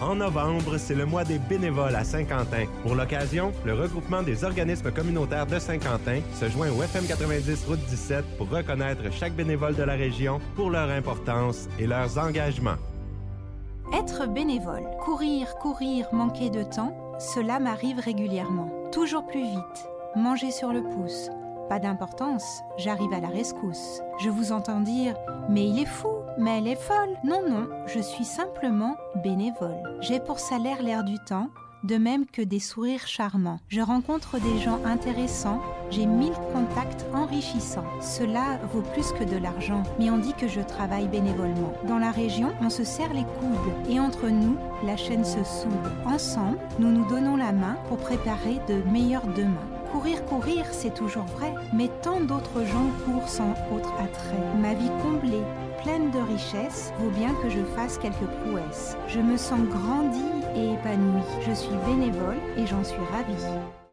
En novembre, c'est le mois des bénévoles à Saint-Quentin. Pour l'occasion, le regroupement des organismes communautaires de Saint-Quentin se joint au FM 90 Route 17 pour reconnaître chaque bénévole de la région pour leur importance et leurs engagements. Être bénévole, courir, courir, manquer de temps, cela m'arrive régulièrement. Toujours plus vite, manger sur le pouce. Pas d'importance, j'arrive à la rescousse. Je vous entends dire Mais il est fou, mais elle est folle. Non, non, je suis simplement bénévole. J'ai pour salaire l'air du temps, de même que des sourires charmants. Je rencontre des gens intéressants, j'ai mille contacts enrichissants. Cela vaut plus que de l'argent, mais on dit que je travaille bénévolement. Dans la région, on se serre les coudes et entre nous, la chaîne se soude. Ensemble, nous nous donnons la main pour préparer de meilleurs demain. Courir, courir, c'est toujours vrai, mais tant d'autres gens courent sans autre attrait. Ma vie vaut bien que je fasse quelques prouesses. Je me sens grandie et épanouie. Je suis bénévole et j'en suis ravie.